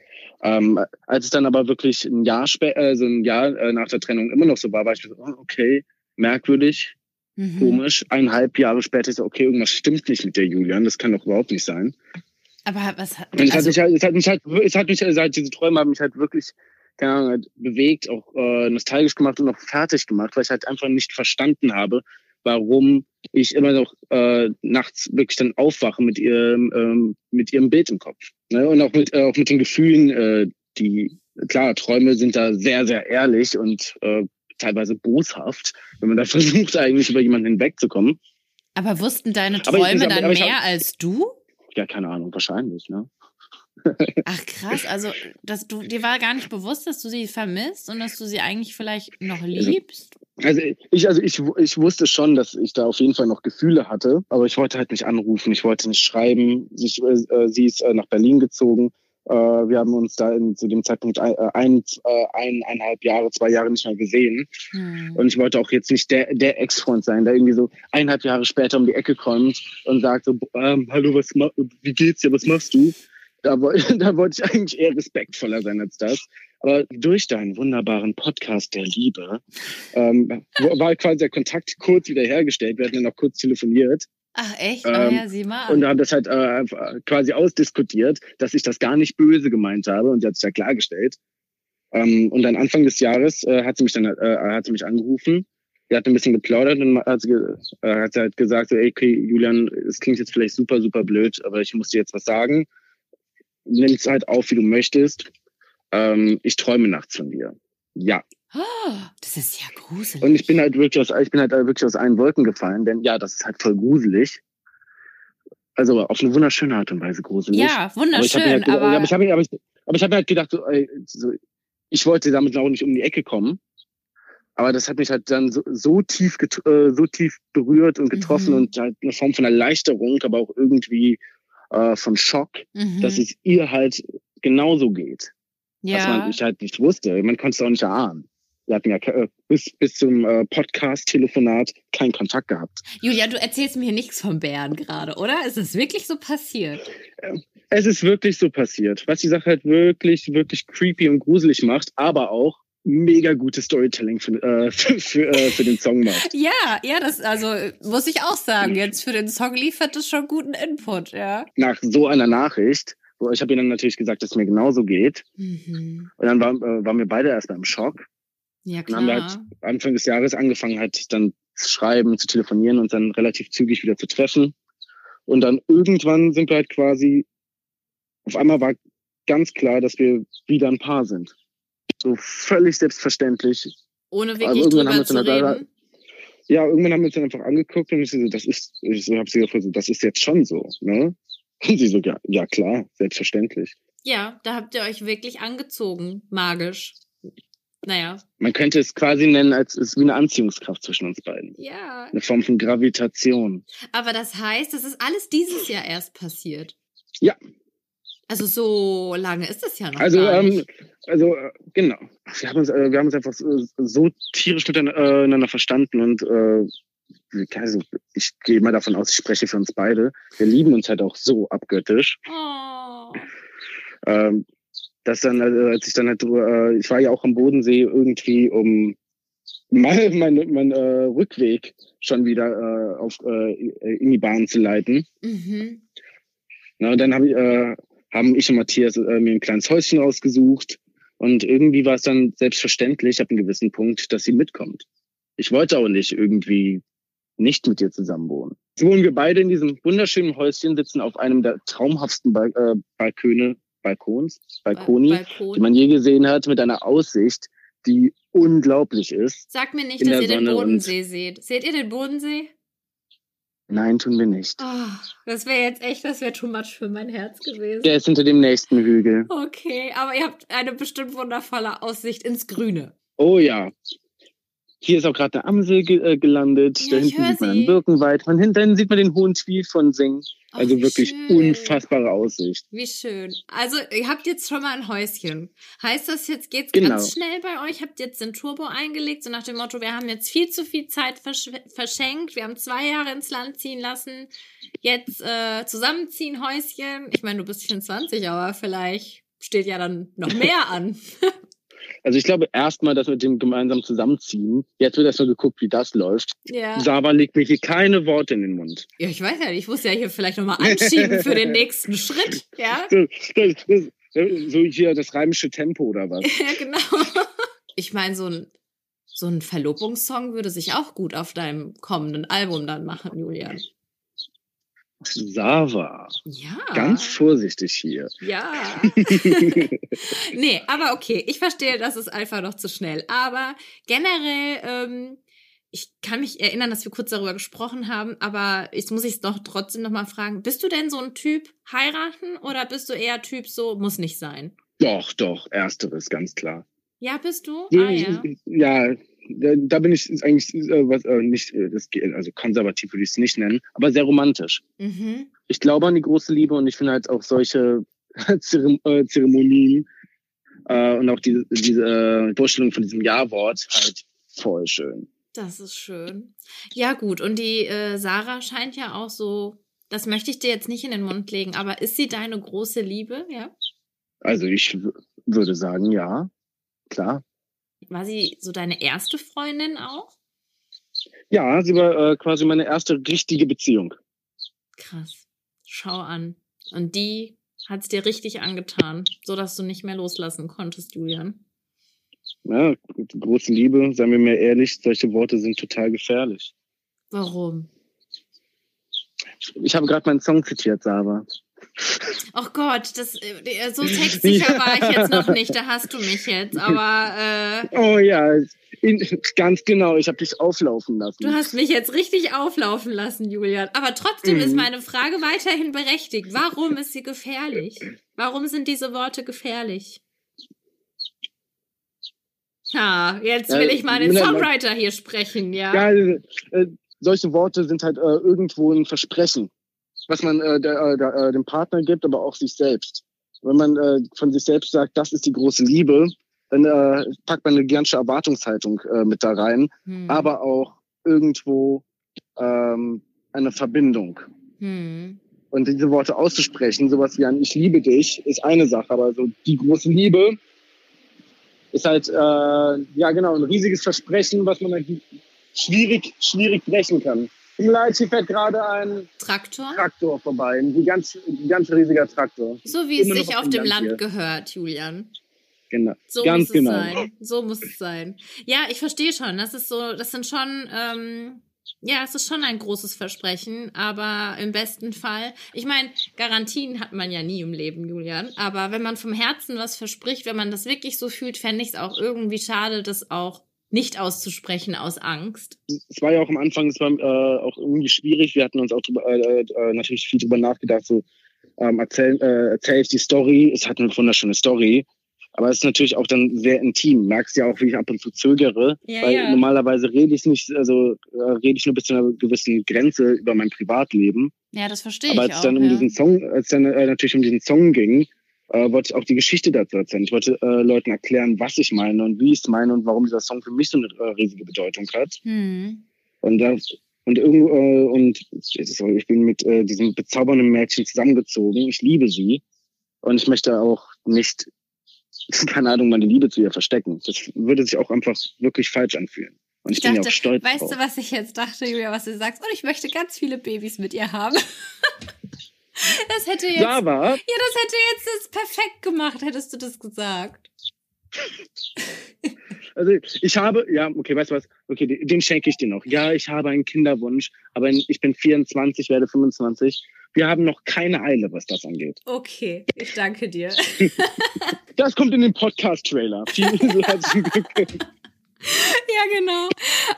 Ähm, als es dann aber wirklich ein Jahr später, also ein Jahr äh, nach der Trennung immer noch so war, war ich so, oh, okay, merkwürdig, mhm. komisch. Eineinhalb Jahre später ist so, okay, irgendwas stimmt nicht mit der Julian, das kann doch überhaupt nicht sein. Aber was hat, also, es hat mich halt, es hat mich halt, es hat mich, also halt, diese Träume haben mich halt wirklich, keine Ahnung, halt bewegt, auch äh, nostalgisch gemacht und auch fertig gemacht, weil ich halt einfach nicht verstanden habe, warum ich immer noch äh, nachts wirklich dann aufwache mit ihrem, ähm, mit ihrem Bild im Kopf. Ne? Und auch mit, äh, auch mit den Gefühlen, äh, die, klar, Träume sind da sehr, sehr ehrlich und äh, teilweise boshaft, wenn man da versucht, eigentlich über jemanden hinwegzukommen. Aber wussten deine Träume ich, dann mehr hab, als du? Ja, keine Ahnung, wahrscheinlich, ne? Ach krass, also dass du dir war gar nicht bewusst, dass du sie vermisst und dass du sie eigentlich vielleicht noch also, liebst. Also ich, also ich, ich wusste schon, dass ich da auf jeden Fall noch Gefühle hatte, aber ich wollte halt nicht anrufen, ich wollte nicht schreiben. Ich, äh, sie ist äh, nach Berlin gezogen. Äh, wir haben uns da in, zu dem Zeitpunkt ein, äh, ein, äh, eineinhalb Jahre, zwei Jahre nicht mehr gesehen. Hm. Und ich wollte auch jetzt nicht der, der Ex-Freund sein, der irgendwie so eineinhalb Jahre später um die Ecke kommt und sagt so, ähm, hallo, was wie geht's dir, was machst du? Da, da wollte ich eigentlich eher respektvoller sein als das. Aber durch deinen wunderbaren Podcast der Liebe ähm, war quasi der Kontakt kurz wiederhergestellt. Wir hatten dann noch kurz telefoniert. Ach echt? Ähm, oh ja, sieh mal. Und haben das halt äh, quasi ausdiskutiert, dass ich das gar nicht böse gemeint habe. Und sie hat sich ja klargestellt. Ähm, und dann Anfang des Jahres äh, hat sie mich dann äh, hat sie mich angerufen. Die hat ein bisschen geplaudert und hat sie, äh, hat sie halt gesagt, so, ey, okay, Julian, es klingt jetzt vielleicht super, super blöd, aber ich muss dir jetzt was sagen. Nimm es halt auf, wie du möchtest ähm, ich träume nachts von dir. Ja. Oh, das ist ja gruselig. Und ich bin halt wirklich aus, ich bin halt wirklich aus allen Wolken gefallen, denn ja, das ist halt voll gruselig. Also auf eine wunderschöne Art und Weise gruselig. Ja, wunderschön. Aber ich habe halt, aber... hab, aber ich, aber ich hab halt gedacht, so, ey, so, ich wollte damit auch nicht um die Ecke kommen. Aber das hat mich halt dann so, so tief, äh, so tief berührt und getroffen mhm. und halt eine Form von Erleichterung, aber auch irgendwie äh, von Schock, mhm. dass es ihr halt genauso geht ja. was man ich halt nicht wusste. Man konnte es auch nicht erahnen. Wir hatten ja äh, bis, bis zum äh, Podcast-Telefonat keinen Kontakt gehabt. Julia, du erzählst mir nichts vom Bären gerade, oder? Ist es wirklich so passiert? Ähm, es ist wirklich so passiert. Was die Sache halt wirklich, wirklich creepy und gruselig macht, aber auch mega gutes Storytelling für, äh, für, für, äh, für den Song macht. ja, ja, das also muss ich auch sagen. Jetzt für den Song liefert es schon guten Input, ja. Nach so einer Nachricht ich habe ihr dann natürlich gesagt, dass es mir genauso geht. Mhm. Und dann war, äh, waren wir beide erstmal im Schock. Ja, klar. Und dann haben wir halt Anfang des Jahres angefangen, halt dann zu schreiben, zu telefonieren und dann relativ zügig wieder zu treffen. Und dann irgendwann sind wir halt quasi, auf einmal war ganz klar, dass wir wieder ein Paar sind. So völlig selbstverständlich. Ohne wirklich also drüber zu reden. ja, irgendwann haben wir uns dann einfach angeguckt und ich so, das ist, ich so, hab sie gefragt, das ist jetzt schon so, ne? Und sie so, ja, ja klar, selbstverständlich. Ja, da habt ihr euch wirklich angezogen, magisch. Naja. Man könnte es quasi nennen, als es ist wie eine Anziehungskraft zwischen uns beiden. Ja. Eine Form von Gravitation. Aber das heißt, das ist alles dieses Jahr erst passiert. Ja. Also so lange ist es ja noch. Also, ähm, also äh, genau. Wir haben uns, äh, wir haben uns einfach so, so tierisch miteinander verstanden und äh, also ich gehe mal davon aus, ich spreche für uns beide. Wir lieben uns halt auch so abgöttisch. Oh. Ähm, dass dann, als ich dann halt, äh, ich war ja auch am Bodensee irgendwie, um mein, mein, mein äh, Rückweg schon wieder äh, auf, äh, in die Bahn zu leiten. Mhm. Na, und dann hab ich, äh, haben ich und Matthias äh, mir ein kleines Häuschen rausgesucht. Und irgendwie war es dann selbstverständlich ab einem gewissen Punkt, dass sie mitkommt. Ich wollte auch nicht irgendwie nicht mit dir zusammen wohnen. Jetzt wohnen wir beide in diesem wunderschönen Häuschen, sitzen auf einem der traumhaftesten ba äh, Balköne, Balkons, Balkoni, Balkon. die man je gesehen hat, mit einer Aussicht, die unglaublich ist. Sag mir nicht, dass ihr Sonne den Bodensee seht. Seht ihr den Bodensee? Nein, tun wir nicht. Oh, das wäre jetzt echt, das wäre too much für mein Herz gewesen. Der ist hinter dem nächsten Hügel. Okay, aber ihr habt eine bestimmt wundervolle Aussicht ins Grüne. Oh ja. Hier ist auch gerade eine Amsel ge äh, gelandet. Ja, da hinten sieht man einen Birkenwald. Von hinten sieht man den hohen Twiel von Sing. Also wirklich schön. unfassbare Aussicht. Wie schön. Also ihr habt jetzt schon mal ein Häuschen. Heißt das jetzt geht's genau. ganz schnell bei euch? Habt jetzt den Turbo eingelegt, so nach dem Motto, wir haben jetzt viel zu viel Zeit versch verschenkt. Wir haben zwei Jahre ins Land ziehen lassen. Jetzt äh, zusammenziehen Häuschen. Ich meine, du bist 24, aber vielleicht steht ja dann noch mehr an. Also ich glaube erstmal, dass mit dem gemeinsam zusammenziehen. Jetzt wird erstmal geguckt, wie das läuft. Ja. Saba legt mir hier keine Worte in den Mund. Ja, ich weiß ja nicht. Ich muss ja hier vielleicht nochmal anschieben für den nächsten Schritt. Ja. So, das, das, so hier das rheimische Tempo oder was? ja, genau. Ich meine, so ein, so ein Verlobungssong würde sich auch gut auf deinem kommenden Album dann machen, Julian. Sava. Ja. Ganz vorsichtig hier. Ja. nee, aber okay, ich verstehe, das ist einfach noch zu schnell. Aber generell, ähm, ich kann mich erinnern, dass wir kurz darüber gesprochen haben, aber jetzt muss ich es doch trotzdem nochmal fragen. Bist du denn so ein Typ heiraten oder bist du eher Typ so, muss nicht sein? Doch, doch, ersteres, ganz klar. Ja, bist du? Ah, ja. ja, da, da bin ich eigentlich äh, was, äh, nicht, äh, das, also konservativ würde ich es nicht nennen, aber sehr romantisch. Mhm. Ich glaube an die große Liebe und ich finde halt auch solche äh, Zeremonien äh, und auch diese, diese äh, Vorstellung von diesem Ja-Wort halt voll schön. Das ist schön. Ja, gut. Und die äh, Sarah scheint ja auch so, das möchte ich dir jetzt nicht in den Mund legen, aber ist sie deine große Liebe, ja? Also ich würde sagen, ja, klar. War sie so deine erste Freundin auch? Ja, sie war äh, quasi meine erste richtige Beziehung. Krass. Schau an. Und die hat es dir richtig angetan, sodass du nicht mehr loslassen konntest, Julian. Ja, große Liebe, seien wir mir ehrlich, solche Worte sind total gefährlich. Warum? Ich habe gerade meinen Song zitiert, Saba. Ach Gott, das, äh, so textsicher war ich jetzt noch nicht. Da hast du mich jetzt. Aber. Äh, oh ja, in, ganz genau. Ich habe dich auflaufen lassen. Du hast mich jetzt richtig auflaufen lassen, Julian. Aber trotzdem mhm. ist meine Frage weiterhin berechtigt. Warum ist sie gefährlich? Warum sind diese Worte gefährlich? Ja, jetzt will ich mal den Songwriter hier sprechen, ja. Ja, äh, solche Worte sind halt äh, irgendwo ein Versprechen was man äh, der, äh, der, äh, dem Partner gibt, aber auch sich selbst. Wenn man äh, von sich selbst sagt, das ist die große Liebe, dann äh, packt man eine gigantische Erwartungshaltung äh, mit da rein, hm. aber auch irgendwo ähm, eine Verbindung. Hm. Und diese Worte auszusprechen, sowas wie ein Ich liebe dich, ist eine Sache, aber so die große Liebe ist halt, äh, ja genau, ein riesiges Versprechen, was man halt schwierig, schwierig brechen kann. Im Leid, hier fährt gerade ein Traktor? Traktor vorbei. Ein ganz, ganz riesiger Traktor. So wie es sich auf dem Land hier. gehört, Julian. Genau. So ganz muss genau. es sein. So muss es sein. Ja, ich verstehe schon. Das ist so, das sind schon, ähm, ja, es ist schon ein großes Versprechen, aber im besten Fall, ich meine, Garantien hat man ja nie im Leben, Julian. Aber wenn man vom Herzen was verspricht, wenn man das wirklich so fühlt, fände ich es auch irgendwie schade, das auch nicht auszusprechen aus Angst? Es war ja auch am Anfang, es war äh, auch irgendwie schwierig. Wir hatten uns auch drüber, äh, äh, natürlich viel drüber nachgedacht, so ähm, erzähl, äh, erzähl ich die Story. Es hat eine wunderschöne Story. Aber es ist natürlich auch dann sehr intim. Merkst ja auch, wie ich ab und zu zögere. Ja, weil ja. normalerweise rede ich nicht, also äh, rede ich nur bis zu einer gewissen Grenze über mein Privatleben. Ja, das verstehe ich. Aber als es dann um diesen Song, als dann äh, natürlich um diesen Song ging, äh, wollte ich auch die Geschichte dazu erzählen. Ich wollte äh, Leuten erklären, was ich meine und wie ich es meine und warum dieser Song für mich so eine äh, riesige Bedeutung hat. Hm. Und das und irgendwo äh, und ich bin mit äh, diesem bezaubernden Mädchen zusammengezogen. Ich liebe sie und ich möchte auch nicht keine Ahnung meine Liebe zu ihr verstecken. Das würde sich auch einfach wirklich falsch anfühlen. Und ich, ich bin dachte, ja auch stolz Weißt drauf. du, was ich jetzt dachte, Julia, was du sagst? Und ich möchte ganz viele Babys mit ihr haben. Das hätte jetzt. Sava. Ja, das hätte jetzt das perfekt gemacht, hättest du das gesagt. Also ich habe, ja, okay, weißt du was? Okay, den, den schenke ich dir noch. Ja, ich habe einen Kinderwunsch, aber ich bin 24, werde 25. Wir haben noch keine Eile, was das angeht. Okay, ich danke dir. Das kommt in den Podcast-Trailer. Vielen herzlichen Glückwunsch. Ja, genau.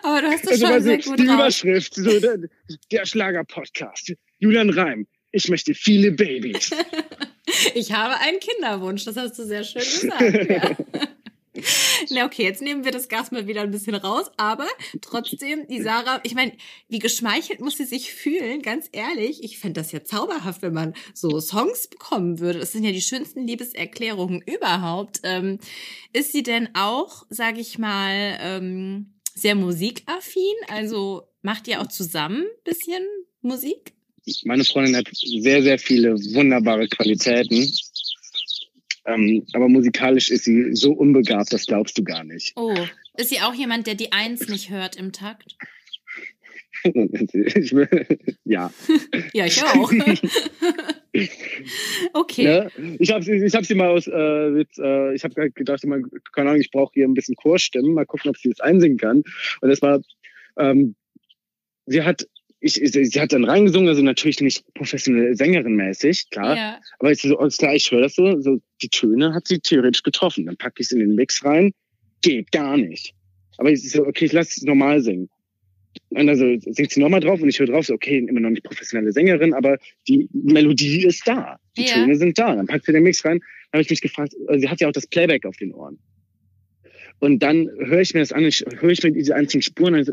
Aber du hast das also, schon sehr gut Die drauf. Überschrift, so der, der Schlager-Podcast. Julian Reim, ich möchte viele Babys. ich habe einen Kinderwunsch, das hast du sehr schön gesagt. Ja. Na okay, jetzt nehmen wir das Gas mal wieder ein bisschen raus, aber trotzdem, die Sarah, ich meine, wie geschmeichelt muss sie sich fühlen, ganz ehrlich. Ich fände das ja zauberhaft, wenn man so Songs bekommen würde. Das sind ja die schönsten Liebeserklärungen überhaupt. Ähm, ist sie denn auch, sag ich mal, ähm, sehr musikaffin? Also macht ihr auch zusammen bisschen Musik? Meine Freundin hat sehr, sehr viele wunderbare Qualitäten. Ähm, aber musikalisch ist sie so unbegabt, das glaubst du gar nicht. Oh, ist sie auch jemand, der die Eins nicht hört im Takt? ja. ja, ich auch. okay. Ja, ich habe ich hab sie mal aus, äh, mit, äh, ich habe gedacht, mal, keine Ahnung, ich brauche hier ein bisschen Chorstimmen, mal gucken, ob sie das einsingen kann. Und das war, ähm, sie hat ich, sie hat dann reingesungen, also natürlich nicht professionelle Sängerin mäßig, klar. Ja. Aber ich so, alles klar, ich höre das so, so, die Töne hat sie theoretisch getroffen. Dann packe ich es in den Mix rein, geht gar nicht. Aber ich so, okay, ich lasse es normal singen. Und also singt sie nochmal drauf und ich höre drauf, so, okay, immer noch nicht professionelle Sängerin, aber die Melodie ist da. Die ja. Töne sind da. Dann packt sie den Mix rein. Dann habe ich mich gefragt, also sie hat ja auch das Playback auf den Ohren. Und dann höre ich mir das an, ich höre ich mir diese einzelnen Spuren an,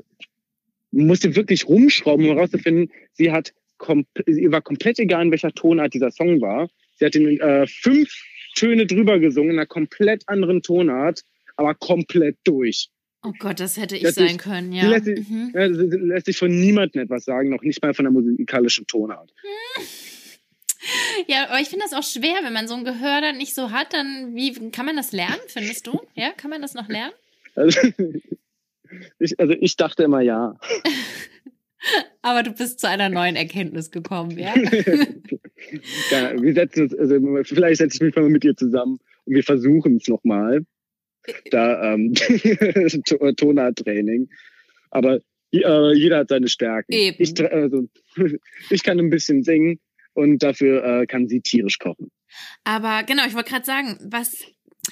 musste wirklich rumschrauben, um herauszufinden, sie hat ihr war komplett egal, in welcher Tonart dieser Song war. Sie hat den äh, fünf Töne drüber gesungen, in einer komplett anderen Tonart, aber komplett durch. Oh Gott, das hätte ich lässt sein sich, können, ja. Lässt, mhm. ja. lässt, sich von niemandem etwas sagen, noch nicht mal von der musikalischen Tonart. Hm. Ja, aber ich finde das auch schwer, wenn man so ein Gehör dann nicht so hat, dann wie kann man das lernen, findest du? Ja, kann man das noch lernen? Also, ich, also ich dachte immer ja. Aber du bist zu einer neuen Erkenntnis gekommen, ja? ja wir setzen uns, also vielleicht setze ich mich mal mit dir zusammen und wir versuchen es nochmal. Da ähm, Tonarttraining. Aber äh, jeder hat seine Stärken. Eben. Ich, also, ich kann ein bisschen singen und dafür äh, kann sie tierisch kochen. Aber genau, ich wollte gerade sagen, was,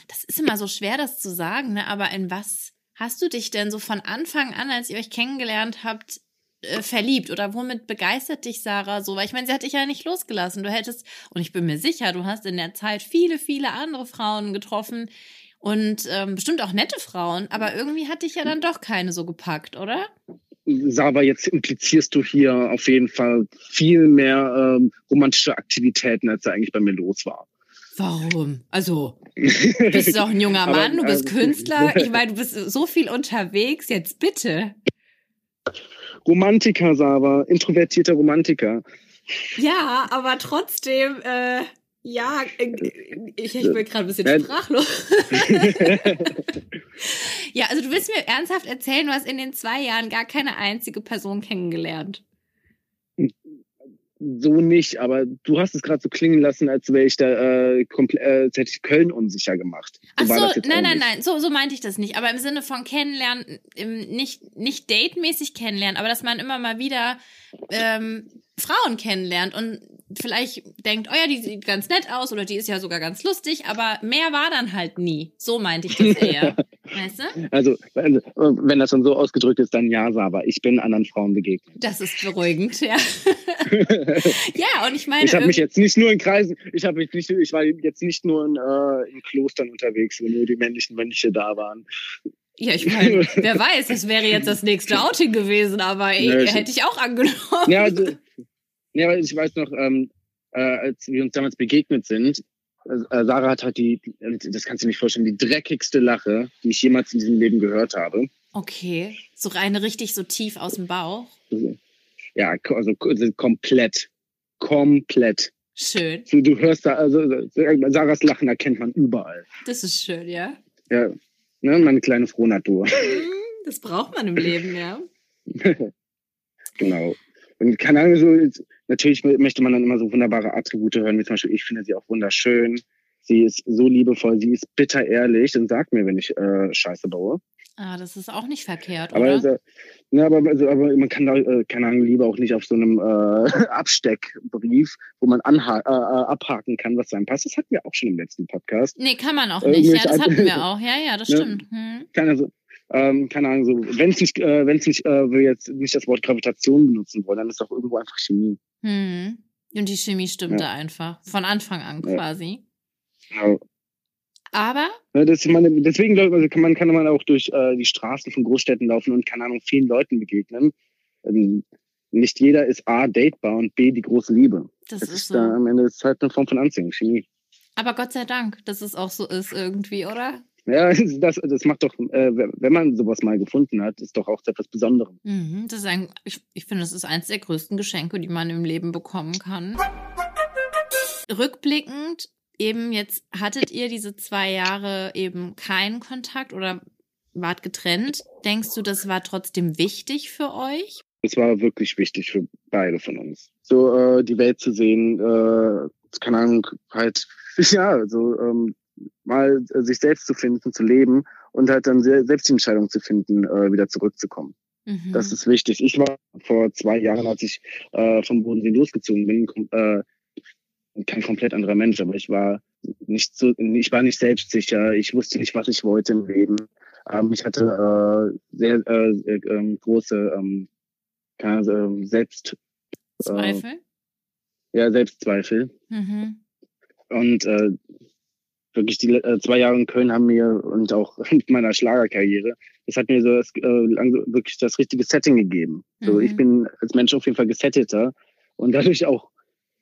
das ist immer so schwer, das zu sagen, ne? aber in was hast du dich denn so von Anfang an, als ihr euch kennengelernt habt, äh, verliebt oder womit begeistert dich Sarah so? Weil ich meine, sie hat dich ja nicht losgelassen. Du hättest, und ich bin mir sicher, du hast in der Zeit viele, viele andere Frauen getroffen und ähm, bestimmt auch nette Frauen, aber irgendwie hat dich ja dann doch keine so gepackt, oder? Sarah, jetzt implizierst du hier auf jeden Fall viel mehr ähm, romantische Aktivitäten, als da eigentlich bei mir los war. Warum? Also, du bist doch ein junger Mann, du bist also, Künstler. Ich meine, du bist so viel unterwegs. Jetzt bitte. Romantiker, Sava, introvertierter Romantiker. Ja, aber trotzdem, äh, ja, ich, ich bin gerade ein bisschen sprachlos. ja, also du willst mir ernsthaft erzählen, du hast in den zwei Jahren gar keine einzige Person kennengelernt so nicht, aber du hast es gerade so klingen lassen, als wäre ich da äh, komplett, äh, als hätte ich Köln unsicher gemacht. So Ach so, nein, nein, nein, so, so meinte ich das nicht. Aber im Sinne von kennenlernen, im, nicht, nicht datemäßig kennenlernen, aber dass man immer mal wieder ähm, Frauen kennenlernt und vielleicht denkt, oh ja, die sieht ganz nett aus oder die ist ja sogar ganz lustig, aber mehr war dann halt nie. So meinte ich das eher. weißt du? Also, wenn das dann so ausgedrückt ist, dann ja, aber ich bin anderen Frauen begegnet. Das ist beruhigend, ja. ja, und ich meine. Ich habe mich jetzt nicht nur in Kreisen, ich habe mich nicht, ich war jetzt nicht nur in, äh, in Klostern unterwegs, wo nur die männlichen Mönche da waren. Ja, ich meine, wer weiß, das wäre jetzt das nächste Outing gewesen, aber ey, hätte ich auch angenommen. Ja, also, ja, weil ich weiß noch, ähm, äh, als wir uns damals begegnet sind, äh, Sarah hat halt die, das kannst du nicht vorstellen, die dreckigste Lache, die ich jemals in diesem Leben gehört habe. Okay, so eine richtig so tief aus dem Bauch. Ja, also, also komplett, komplett. Schön. Du, du hörst da, also Sarahs Lachen erkennt man überall. Das ist schön, ja. Ja, ne, meine kleine Frohnatur. Das braucht man im Leben, ja. genau. Und keine Ahnung, so, natürlich möchte man dann immer so wunderbare Attribute hören, wie zum Beispiel, ich finde sie auch wunderschön. Sie ist so liebevoll, sie ist bitter ehrlich und sagt mir, wenn ich äh, Scheiße baue. Ah, das ist auch nicht verkehrt, aber, oder? Also, ne, aber, also, aber man kann da, äh, keine Ahnung, Liebe auch nicht auf so einem äh, Absteckbrief, wo man anha äh, äh, abhaken kann, was einem passt. Das hatten wir auch schon im letzten Podcast. Nee, kann man auch nicht. Ja, das hatten wir auch. Ja, ja, das ne? stimmt. Hm. Kann also, ähm, keine Ahnung, so, wenn es nicht, äh, wenn es nicht, äh, wir jetzt nicht das Wort Gravitation benutzen wollen, dann ist doch irgendwo einfach Chemie. Hm. Und die Chemie stimmte ja. einfach. Von Anfang an quasi. Ja. Aber? Ja, das, meine, deswegen also kann man, kann man auch durch äh, die Straßen von Großstädten laufen und, keine Ahnung, vielen Leuten begegnen. Ähm, nicht jeder ist A, datebar und B, die große Liebe. Das, das ist, ist so. Da, am Ende ist halt eine Form von Anziehung, Chemie. Aber Gott sei Dank, dass es auch so ist irgendwie, oder? Ja, das, das macht doch, äh, wenn man sowas mal gefunden hat, ist doch auch etwas Besonderes. Mhm, das ist ein, ich, ich finde, das ist eines der größten Geschenke, die man im Leben bekommen kann. Rückblickend, eben jetzt hattet ihr diese zwei Jahre eben keinen Kontakt oder wart getrennt. Denkst du, das war trotzdem wichtig für euch? Es war wirklich wichtig für beide von uns. So äh, die Welt zu sehen, äh, keine Ahnung, halt, ja, so ähm, mal äh, sich selbst zu finden, zu leben und halt dann selbst die Entscheidung zu finden, äh, wieder zurückzukommen. Mhm. Das ist wichtig. Ich war vor zwei Jahren, als ich äh, vom Bodensee losgezogen bin, äh, kein komplett anderer Mensch, aber ich war nicht so, ich war nicht selbstsicher, ich wusste nicht, was ich wollte im Leben. Ähm, ich hatte äh, sehr äh, äh, große ähm, äh, Selbst Zweifel. ja, Selbstzweifel. Mhm. Und äh, wirklich die äh, zwei Jahre in Köln haben mir und auch mit meiner Schlagerkarriere, das hat mir so das, äh, wirklich das richtige Setting gegeben. Mhm. So, ich bin als Mensch auf jeden Fall gesetteter und dadurch auch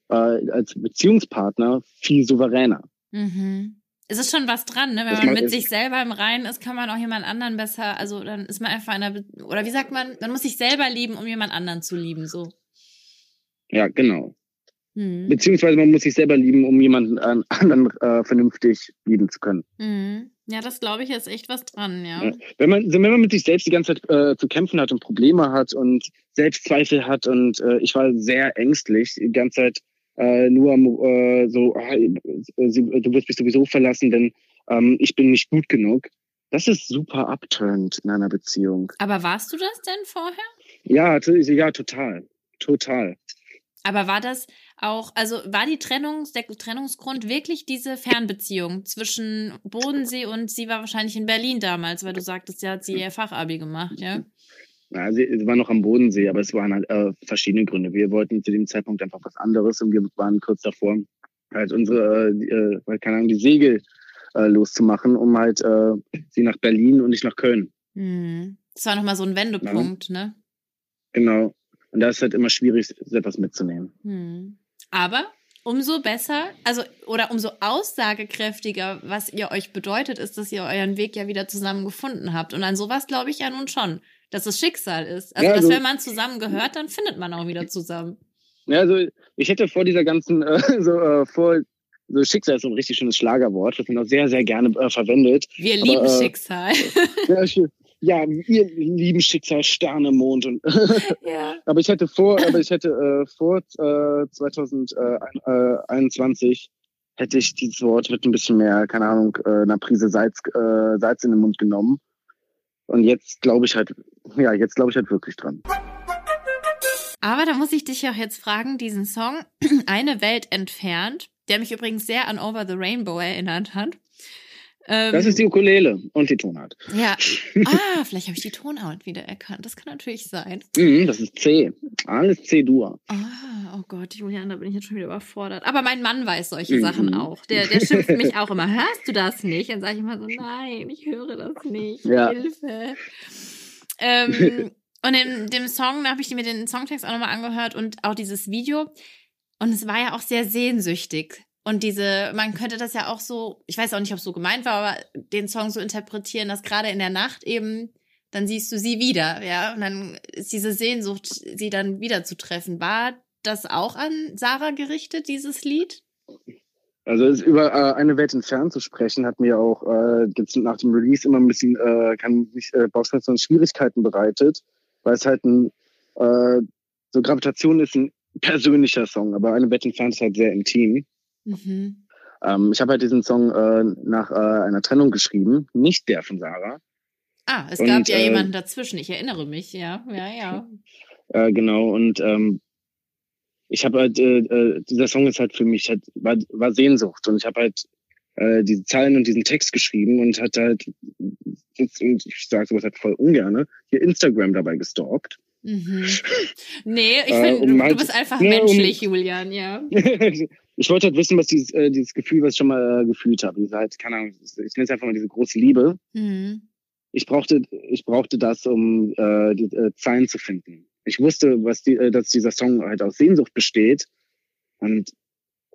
äh, als Beziehungspartner viel souveräner. Mhm. Es ist schon was dran, ne? Wenn das man mit sich selber im Reinen ist, kann man auch jemand anderen besser, also dann ist man einfach in einer, oder wie sagt man, man muss sich selber lieben, um jemand anderen zu lieben, so. Ja, genau. Mhm. Beziehungsweise man muss sich selber lieben, um jemanden äh, anderen äh, vernünftig lieben zu können. Mhm. Ja, das glaube ich ist echt was dran, ja. ja. Wenn, man, wenn man mit sich selbst die ganze Zeit äh, zu kämpfen hat und Probleme hat und Selbstzweifel hat und äh, ich war sehr ängstlich, die ganze Zeit äh, nur am, äh, so, äh, du wirst mich sowieso verlassen, denn ähm, ich bin nicht gut genug. Das ist super abturnt in einer Beziehung. Aber warst du das denn vorher? Ja, ja, total. Total. Aber war das auch, also war die Trennung, der Trennungsgrund wirklich diese Fernbeziehung zwischen Bodensee und sie war wahrscheinlich in Berlin damals, weil du sagtest, ja, hat sie ihr Fachabi gemacht, ja? Ja, sie, sie war noch am Bodensee, aber es waren halt äh, verschiedene Gründe. Wir wollten zu dem Zeitpunkt einfach was anderes und wir waren kurz davor, halt unsere, äh, keine Ahnung, die Segel äh, loszumachen, um halt äh, sie nach Berlin und nicht nach Köln. Mhm. Das war nochmal so ein Wendepunkt, ja. ne? Genau. Und da ist halt immer schwierig, etwas mitzunehmen. Hm. Aber umso besser, also oder umso aussagekräftiger, was ihr euch bedeutet, ist, dass ihr euren Weg ja wieder zusammen gefunden habt. Und an sowas glaube ich ja nun schon, dass es Schicksal ist. Also, ja, also dass wenn man zusammen gehört, dann findet man auch wieder zusammen. Ja, also ich hätte vor dieser ganzen, äh, so äh, vor so Schicksal ist so ein richtig schönes Schlagerwort, das man auch sehr, sehr gerne äh, verwendet. Wir Aber, lieben äh, Schicksal. ja, ja, ihr lieben Schicksal, Sterne, Mond und. ja. aber ich hätte vor, aber ich hätte äh, vor äh, 2021 hätte ich dieses Wort mit ein bisschen mehr, keine Ahnung, äh, einer Prise Salz, äh, Salz in den Mund genommen. Und jetzt glaube ich halt, ja, jetzt glaube ich halt wirklich dran. Aber da muss ich dich auch jetzt fragen, diesen Song Eine Welt entfernt, der mich übrigens sehr an Over the Rainbow erinnert hat. Ähm, das ist die Ukulele und die Tonart. Ja. Ah, vielleicht habe ich die Tonart wieder erkannt. Das kann natürlich sein. Mhm, das ist C. Alles C-Dur. Ah, oh Gott, Julian, da bin ich jetzt schon wieder überfordert. Aber mein Mann weiß solche mhm. Sachen auch. Der, der schimpft mich auch immer. Hörst du das nicht? Dann sage ich immer so, nein, ich höre das nicht. Ja. Hilfe. Ähm, und in dem Song, da habe ich mir den Songtext auch nochmal angehört und auch dieses Video. Und es war ja auch sehr sehnsüchtig. Und diese, man könnte das ja auch so, ich weiß auch nicht, ob es so gemeint war, aber den Song so interpretieren, dass gerade in der Nacht eben, dann siehst du sie wieder, ja, und dann ist diese Sehnsucht, sie dann wieder zu treffen. War das auch an Sarah gerichtet, dieses Lied? Also über äh, eine Welt entfernt zu sprechen, hat mir auch äh, jetzt nach dem Release immer ein bisschen, äh, kann mich äh, Bauchschmerzen und Schwierigkeiten bereitet, weil es halt ein, äh, so Gravitation ist ein persönlicher Song, aber eine Welt entfernt ist halt sehr intim. Mhm. Ähm, ich habe halt diesen Song äh, nach äh, einer Trennung geschrieben, nicht der von Sarah. Ah, es und, gab ja äh, jemanden dazwischen, ich erinnere mich, ja, ja, ja. Äh, genau, und ähm, ich habe halt, äh, äh, dieser Song ist halt für mich, halt, war, war Sehnsucht und ich habe halt diese Zeilen und diesen Text geschrieben und hat halt, und ich sage sowas halt voll ungern, hier Instagram dabei gestalkt. Mhm. Nee, ich finde, äh, um du, halt, bist einfach ne, menschlich, um, Julian, ja. ich wollte halt wissen, was dieses, äh, dieses Gefühl, was ich schon mal äh, gefühlt habe. Diese halt, keine Ahnung, ich nenne es einfach mal diese große Liebe. Mhm. Ich brauchte, ich brauchte das, um äh, die äh, Zeilen zu finden. Ich wusste, was die, äh, dass dieser Song halt aus Sehnsucht besteht. Und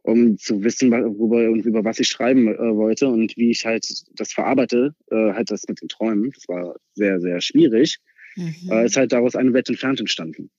um zu wissen, worüber und über was ich schreiben äh, wollte und wie ich halt das verarbeite, äh, halt das mit den Träumen. Das war sehr, sehr schwierig. Mhm. Äh, ist halt daraus eine Welt entfernt entstanden.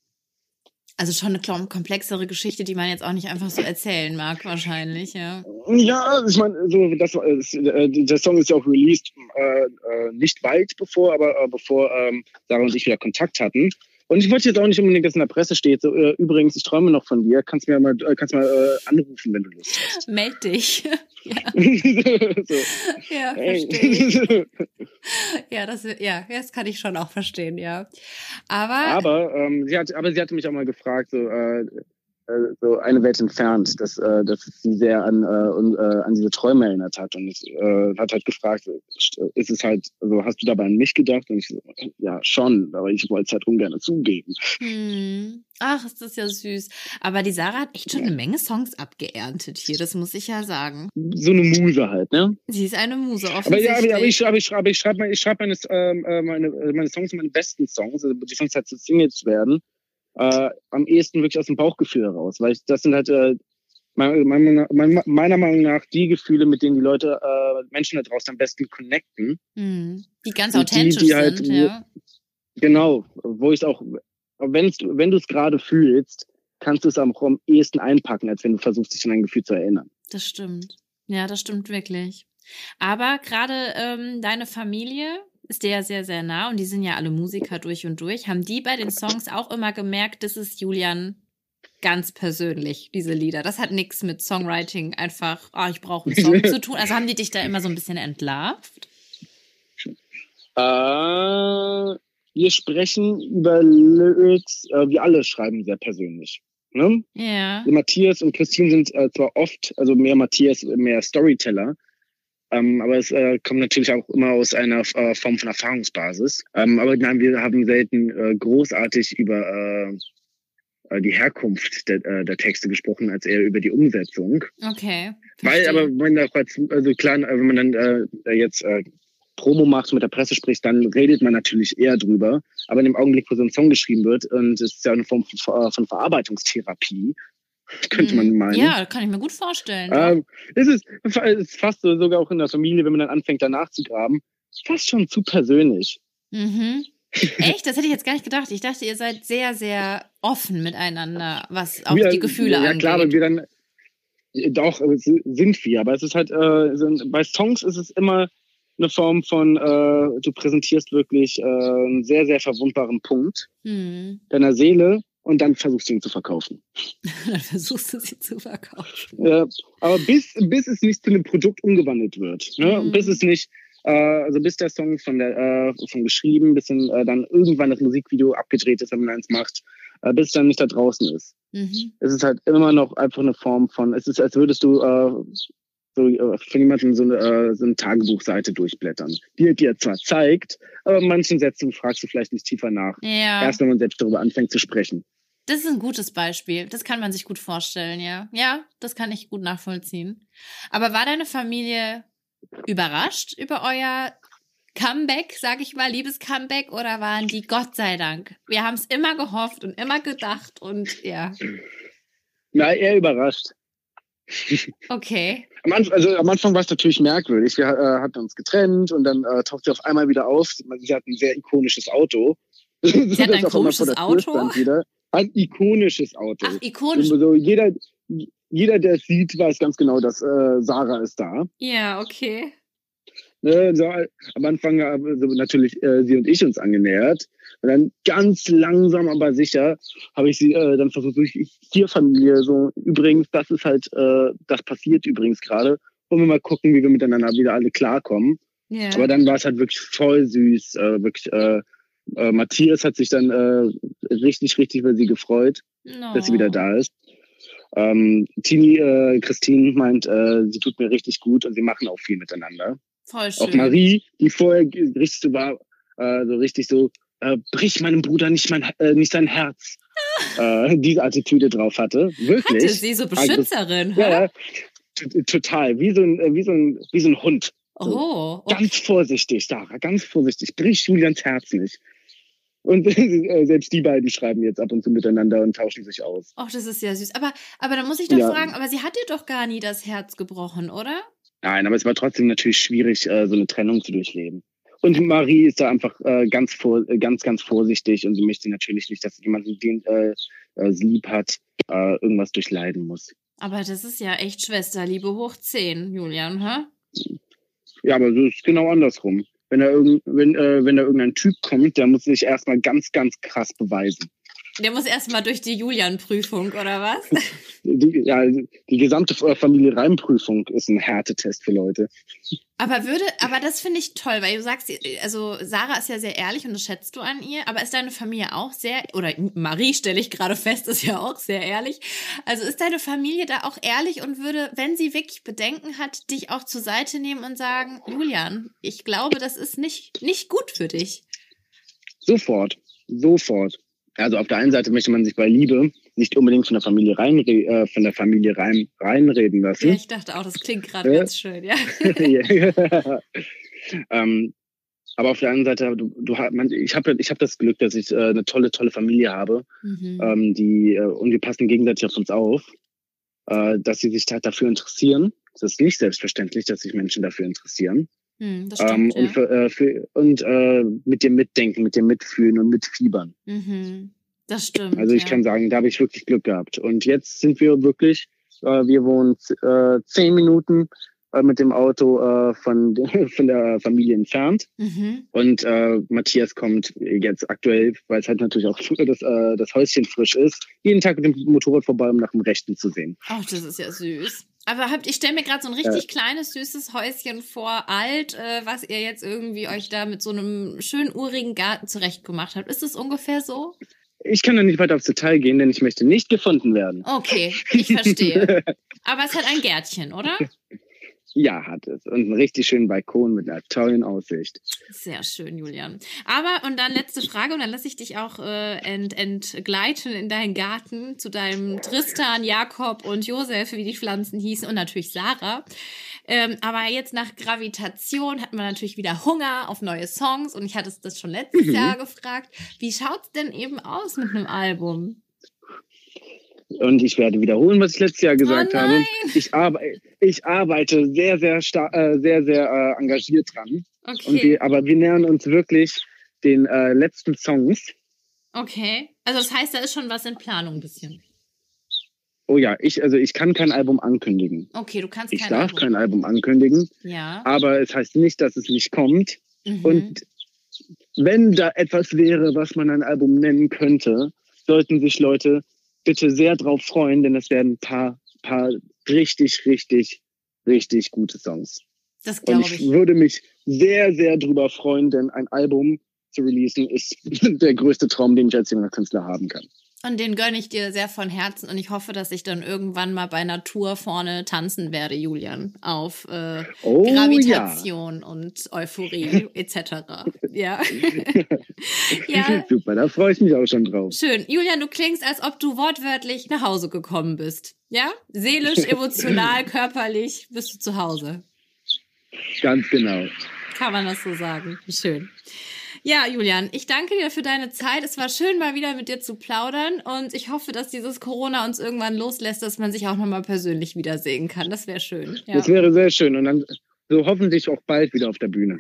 Also schon eine komplexere Geschichte, die man jetzt auch nicht einfach so erzählen mag, wahrscheinlich, ja. Ja, ich meine, so das, äh, der Song ist ja auch released äh, äh, nicht weit bevor, aber äh, bevor ähm, Sarah und ich wieder Kontakt hatten. Und ich wollte jetzt auch nicht unbedingt, dass in der Presse steht, so, äh, übrigens, ich träume noch von dir, kannst mir mal, äh, kannst mal äh, anrufen, wenn du Lust hast. Meld dich. ja. so. Ja, verstehe. ja, das, ja, das kann ich schon auch verstehen, ja. Aber, aber, ähm, sie hat, aber sie hatte mich auch mal gefragt, so, äh, so eine Welt entfernt, dass, äh, dass sie sehr an, äh, äh, an diese Träume erinnert hat und äh, hat halt gefragt, ist es halt, also hast du dabei an mich gedacht? Und ich so, ja, schon, aber ich wollte es halt ungern zugeben. Hm. Ach, ist das ja süß. Aber die Sarah hat echt schon eine Menge Songs abgeerntet hier, das muss ich ja sagen. So eine Muse halt, ne? Sie ist eine Muse, offensichtlich. Aber, ja, aber ich, aber ich, aber ich schreibe ich schreib meine, ähm, äh, meine, meine Songs, meine besten Songs, also die Songs halt zu Singles werden äh, am ehesten wirklich aus dem Bauchgefühl heraus, weil das sind halt äh, meiner, meiner Meinung nach die Gefühle, mit denen die Leute, äh, Menschen da draußen am besten connecten. Mhm. Die ganz authentisch die, die halt, sind, ja. Genau, wo ich auch, wenn's, wenn du es gerade fühlst, kannst du es auch am ehesten einpacken, als wenn du versuchst, dich an ein Gefühl zu erinnern. Das stimmt. Ja, das stimmt wirklich. Aber gerade ähm, deine Familie, ist der sehr, sehr nah und die sind ja alle Musiker durch und durch. Haben die bei den Songs auch immer gemerkt, das ist Julian ganz persönlich, diese Lieder. Das hat nichts mit Songwriting einfach, oh, ich brauche einen Song zu tun. Also haben die dich da immer so ein bisschen entlarvt? Äh, wir sprechen über Lyrics, äh, wir alle schreiben sehr persönlich. Ne? Ja. Matthias und Christine sind äh, zwar oft, also mehr Matthias, mehr Storyteller, ähm, aber es äh, kommt natürlich auch immer aus einer äh, Form von Erfahrungsbasis. Ähm, aber nein, wir haben selten äh, großartig über äh, äh die Herkunft der, äh, der Texte gesprochen, als eher über die Umsetzung. Okay. Verstehe. Weil aber wenn als, also klar, wenn man dann jetzt Promo macht, mit der Presse spricht, dann redet man natürlich eher drüber. Aber in dem Augenblick, wo so ein Song geschrieben wird, und es ist ja eine Form von, von Verarbeitungstherapie, könnte man mhm. meinen. Ja, kann ich mir gut vorstellen. Ähm, es, ist, es ist fast so, sogar auch in der Familie, wenn man dann anfängt, danach zu graben, fast schon zu persönlich. Mhm. Echt? Das hätte ich jetzt gar nicht gedacht. Ich dachte, ihr seid sehr, sehr offen miteinander, was auch wir, die Gefühle ja, angeht. Ja, klar, aber wir dann, doch, sind wir. Aber es ist halt, äh, sind, bei Songs ist es immer eine Form von, äh, du präsentierst wirklich äh, einen sehr, sehr verwundbaren Punkt mhm. deiner Seele und dann versuchst du ihn zu verkaufen. dann versuchst du sie zu verkaufen. Ja, aber bis, bis es nicht zu einem Produkt umgewandelt wird, ne? Mhm. bis es nicht, äh, also bis der Song von der, äh, von geschrieben, bis dann, äh, dann irgendwann das Musikvideo abgedreht ist, wenn man eins macht, äh, bis es dann nicht da draußen ist. Mhm. Es ist halt immer noch einfach eine Form von, es ist, als würdest du äh, so äh, von jemandem so eine, äh, so eine Tagebuchseite durchblättern, die dir zwar zeigt, aber manchen Sätzen fragst du vielleicht nicht tiefer nach. Ja. Erst wenn man selbst darüber anfängt zu sprechen. Das ist ein gutes Beispiel. Das kann man sich gut vorstellen, ja. Ja, das kann ich gut nachvollziehen. Aber war deine Familie überrascht über euer Comeback, sag ich mal, liebes Comeback, oder waren die Gott sei Dank? Wir haben es immer gehofft und immer gedacht und ja. Na, eher überrascht. Okay. Am Anfang, also am Anfang war es natürlich merkwürdig. Wir äh, hatten uns getrennt und dann äh, tauchte sie auf einmal wieder auf. Sie hat ein sehr ikonisches Auto. Sie hat ein komisches Auto? Ein ikonisches Auto. Ach, ikonisch. Also jeder, jeder, der es sieht, weiß ganz genau, dass äh, Sarah ist da. Ja, okay. Ne, so, am Anfang haben also natürlich äh, sie und ich uns angenähert. Und dann ganz langsam, aber sicher habe ich sie äh, dann versucht, durch vier Familie so, übrigens, das ist halt, äh, das passiert übrigens gerade. Wollen wir mal gucken, wie wir miteinander wieder alle klarkommen. Yeah. Aber dann war es halt wirklich voll süß, äh, wirklich äh, äh, Matthias hat sich dann äh, richtig, richtig über sie gefreut, no. dass sie wieder da ist. Ähm, Tini, äh, Christine meint, äh, sie tut mir richtig gut und sie machen auch viel miteinander. Voll schön. Auch Marie, die vorher richtig so war, äh, so richtig so, äh, brich meinem Bruder nicht mein, äh, nicht sein Herz. äh, diese Attitüde drauf hatte. Wirklich. Hatte sie so Beschützerin? Also, ja, total. Wie so ein, wie so ein, wie so ein Hund. Oh, okay. Ganz vorsichtig, Sarah, ganz vorsichtig. Brich Julians Herz nicht. Und äh, selbst die beiden schreiben jetzt ab und zu miteinander und tauschen sich aus. Ach, das ist ja süß. Aber, aber da muss ich doch ja. fragen, aber sie hat dir doch gar nie das Herz gebrochen, oder? Nein, aber es war trotzdem natürlich schwierig, äh, so eine Trennung zu durchleben. Und Marie ist da einfach äh, ganz, vor, ganz, ganz vorsichtig und sie möchte natürlich nicht, dass jemand, den äh, sie lieb hat, äh, irgendwas durchleiden muss. Aber das ist ja echt Schwesterliebe hoch 10, Julian, hä? Ja, aber so ist genau andersrum. Wenn da, irgend, wenn, äh, wenn da irgendein Typ kommt, der muss sich erstmal ganz, ganz krass beweisen. Der muss erstmal durch die Julian-Prüfung, oder was? Die, ja, die gesamte Familie Reimprüfung ist ein Härtetest für Leute. Aber würde, aber das finde ich toll, weil du sagst, also Sarah ist ja sehr ehrlich und das schätzt du an ihr, aber ist deine Familie auch sehr, oder Marie stelle ich gerade fest, ist ja auch sehr ehrlich. Also ist deine Familie da auch ehrlich und würde, wenn sie wirklich Bedenken hat, dich auch zur Seite nehmen und sagen, Julian, ich glaube, das ist nicht, nicht gut für dich. Sofort, sofort. Also auf der einen Seite möchte man sich bei Liebe nicht unbedingt von der Familie rein, äh, von der Familie rein, reinreden lassen. Ja, ich dachte auch, das klingt gerade äh? ganz schön, ja. ähm, aber auf der anderen Seite, du, du man, ich habe ich hab das Glück, dass ich äh, eine tolle, tolle Familie habe, mhm. ähm, die äh, und wir passen gegenseitig auf uns auf, äh, dass sie sich halt dafür interessieren. Das ist nicht selbstverständlich, dass sich Menschen dafür interessieren. Hm, stimmt, ähm, und, für, äh, für, und äh, mit dir mitdenken, mit dir mitfühlen und mitfiebern. Mhm. Das stimmt. Also ich ja. kann sagen, da habe ich wirklich Glück gehabt. Und jetzt sind wir wirklich, äh, wir wohnen äh, zehn Minuten äh, mit dem Auto äh, von, von der Familie entfernt. Mhm. Und Matthias kommt jetzt aktuell, weil es halt natürlich auch das, das Häuschen frisch ist, jeden Tag mit dem Motorrad vorbei, um nach dem Rechten zu sehen. Ach, das ist ja süß. Aber habt, ich stelle mir gerade so ein richtig ja. kleines, süßes Häuschen vor, alt, äh, was ihr jetzt irgendwie euch da mit so einem schönen urigen Garten zurechtgemacht habt. Ist das ungefähr so? Ich kann da nicht weiter aufs Detail gehen, denn ich möchte nicht gefunden werden. Okay, ich verstehe. Aber es hat ein Gärtchen, oder? Ja, hat es. Und einen richtig schönen Balkon mit einer tollen Aussicht. Sehr schön, Julian. Aber, und dann letzte Frage, und dann lasse ich dich auch äh, ent, entgleiten in deinen Garten zu deinem Tristan, Jakob und Josef, wie die Pflanzen hießen, und natürlich Sarah. Ähm, aber jetzt nach Gravitation hat man natürlich wieder Hunger auf neue Songs und ich hatte das schon letztes mhm. Jahr gefragt. Wie schaut's denn eben aus mit einem Album? Und ich werde wiederholen, was ich letztes Jahr gesagt oh habe. Ich, arbe ich arbeite sehr, sehr, äh, sehr, sehr äh, engagiert dran. Okay. Wir, aber wir nähern uns wirklich den äh, letzten Songs. Okay. Also das heißt, da ist schon was in Planung ein bisschen. Oh ja, ich, also ich kann kein Album ankündigen. Okay, du kannst ich kein darf Album. kein Album ankündigen. Ja. Aber es heißt nicht, dass es nicht kommt. Mhm. Und wenn da etwas wäre, was man ein Album nennen könnte, sollten sich Leute bitte sehr drauf freuen, denn es werden ein paar, paar richtig, richtig, richtig gute Songs. Das glaube ich. Und ich würde mich sehr, sehr drüber freuen, denn ein Album zu releasen ist der größte Traum, den ich als junger Künstler haben kann. Und den gönne ich dir sehr von Herzen und ich hoffe, dass ich dann irgendwann mal bei Natur vorne tanzen werde, Julian, auf äh, oh, Gravitation ja. und Euphorie etc. ja. ja. Super, da freue ich mich auch schon drauf. Schön. Julian, du klingst, als ob du wortwörtlich nach Hause gekommen bist. Ja? Seelisch, emotional, körperlich bist du zu Hause. Ganz genau. Kann man das so sagen. Schön. Ja, Julian, ich danke dir für deine Zeit. Es war schön, mal wieder mit dir zu plaudern und ich hoffe, dass dieses Corona uns irgendwann loslässt, dass man sich auch nochmal persönlich wiedersehen kann. Das wäre schön. Ja. Das wäre sehr schön und dann so hoffentlich auch bald wieder auf der Bühne.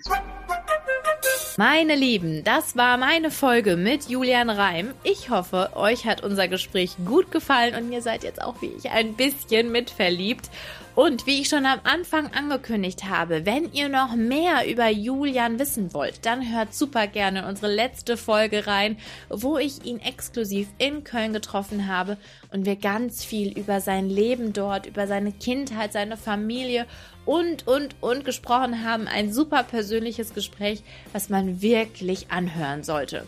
Meine Lieben, das war meine Folge mit Julian Reim. Ich hoffe, euch hat unser Gespräch gut gefallen und ihr seid jetzt auch wie ich ein bisschen mit verliebt. Und wie ich schon am Anfang angekündigt habe, wenn ihr noch mehr über Julian wissen wollt, dann hört super gerne in unsere letzte Folge rein, wo ich ihn exklusiv in Köln getroffen habe und wir ganz viel über sein Leben dort, über seine Kindheit, seine Familie und, und, und gesprochen haben. Ein super persönliches Gespräch, was man wirklich anhören sollte.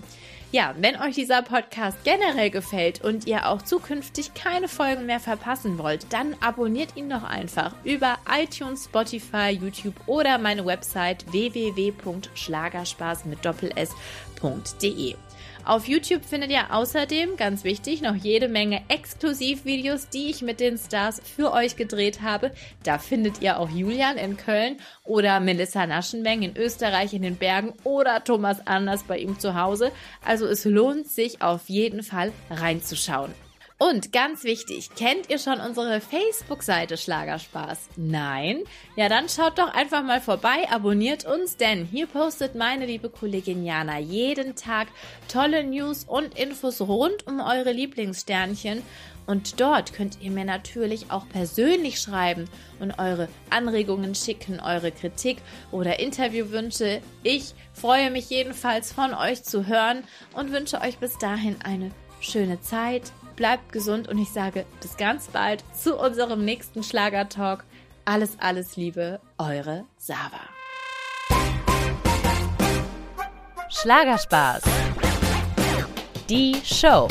Ja, wenn euch dieser Podcast generell gefällt und ihr auch zukünftig keine Folgen mehr verpassen wollt, dann abonniert ihn doch einfach über iTunes, Spotify, YouTube oder meine Website www.schlagerspaß mit doppel s.de. Auf YouTube findet ihr außerdem, ganz wichtig, noch jede Menge Exklusivvideos, die ich mit den Stars für euch gedreht habe. Da findet ihr auch Julian in Köln oder Melissa Naschenmeng in Österreich in den Bergen oder Thomas Anders bei ihm zu Hause. Also es lohnt sich auf jeden Fall reinzuschauen. Und ganz wichtig, kennt ihr schon unsere Facebook-Seite Schlagerspaß? Nein? Ja, dann schaut doch einfach mal vorbei, abonniert uns, denn hier postet meine liebe Kollegin Jana jeden Tag tolle News und Infos rund um eure Lieblingssternchen. Und dort könnt ihr mir natürlich auch persönlich schreiben und eure Anregungen schicken, eure Kritik oder Interviewwünsche. Ich freue mich jedenfalls von euch zu hören und wünsche euch bis dahin eine schöne Zeit bleibt gesund und ich sage bis ganz bald zu unserem nächsten Schlagertalk. Alles, alles Liebe, eure Sava. Schlagerspaß. Die Show.